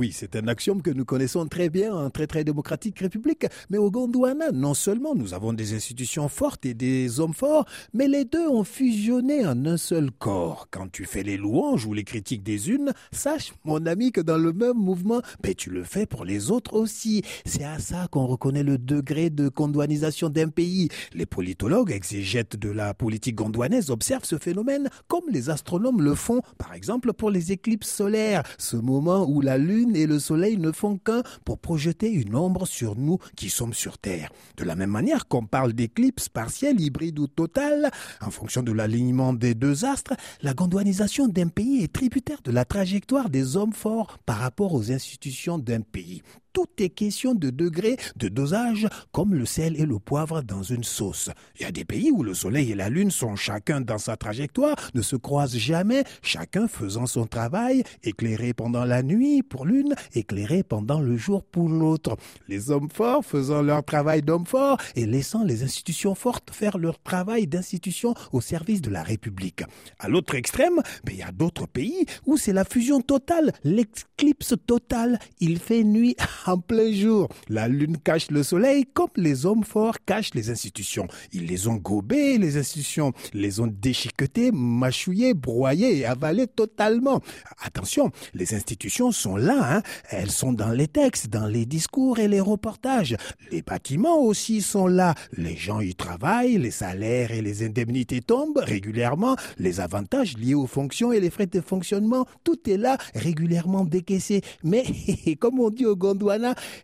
Oui, c'est un axiome que nous connaissons très bien en très très démocratique république. Mais au Gondwana, non seulement nous avons des institutions fortes et des hommes forts, mais les deux ont fusionné en un seul corps. Quand tu fais les louanges ou les critiques des unes, sache, mon ami, que dans le même mouvement, ben, tu le fais pour les autres aussi. C'est à ça qu'on reconnaît le degré de gondwanisation d'un pays. Les politologues exégètes de la politique gondwanaise observent ce phénomène comme les astronomes le font, par exemple pour les éclipses solaires, ce moment où la Lune et le soleil ne font qu'un pour projeter une ombre sur nous qui sommes sur Terre. De la même manière qu'on parle d'éclipse partielle, hybride ou totale, en fonction de l'alignement des deux astres, la gondwanisation d'un pays est tributaire de la trajectoire des hommes forts par rapport aux institutions d'un pays tout est question de degré, de dosage, comme le sel et le poivre dans une sauce. Il y a des pays où le soleil et la lune sont chacun dans sa trajectoire, ne se croisent jamais, chacun faisant son travail, éclairé pendant la nuit pour l'une, éclairé pendant le jour pour l'autre. Les hommes forts faisant leur travail d'hommes forts et laissant les institutions fortes faire leur travail d'institutions au service de la République. À l'autre extrême, ben, il y a d'autres pays où c'est la fusion totale, l'éclipse totale. Il fait nuit en plein jour. La lune cache le soleil comme les hommes forts cachent les institutions. Ils les ont gobés, les institutions, les ont déchiquetées, mâchouillées, broyées et avalées totalement. Attention, les institutions sont là, hein. elles sont dans les textes, dans les discours et les reportages. Les bâtiments aussi sont là. Les gens y travaillent, les salaires et les indemnités tombent régulièrement, les avantages liés aux fonctions et les frais de fonctionnement, tout est là régulièrement décaissé. Mais comme on dit au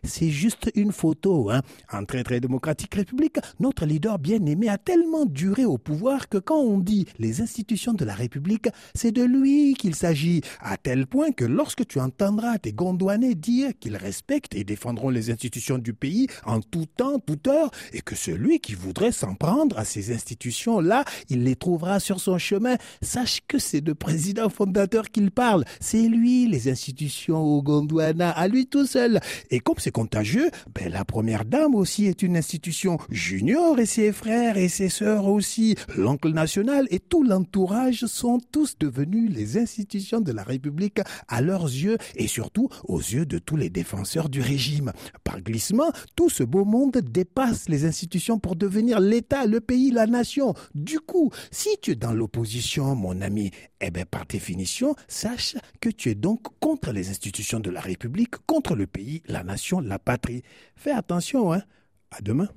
C'est juste une photo. Hein. En très très démocratique république, notre leader bien-aimé a tellement duré au pouvoir que quand on dit les institutions de la République, c'est de lui qu'il s'agit, à tel point que lorsque tu entendras tes Gondouanais dire qu'ils respectent et défendront les institutions du pays en tout temps, toute heure, et que celui qui voudrait s'en prendre à ces institutions-là, il les trouvera sur son chemin, sache que c'est de président fondateur qu'il parle. C'est lui, les institutions au Gondwana, à lui tout seul. Et comme c'est contagieux, ben, la première dame aussi est une institution. Junior et ses frères et ses sœurs aussi, l'oncle national et tout l'entourage sont tous devenus les institutions de la République à leurs yeux et surtout aux yeux de tous les défenseurs du régime. Par glissement, tout ce beau monde dépasse les institutions pour devenir l'État, le pays, la nation. Du coup, si tu es dans l'opposition, mon ami, eh bien, par définition, sache que tu es donc contre les institutions de la République, contre le pays, la nation, la patrie. Fais attention, hein. À demain.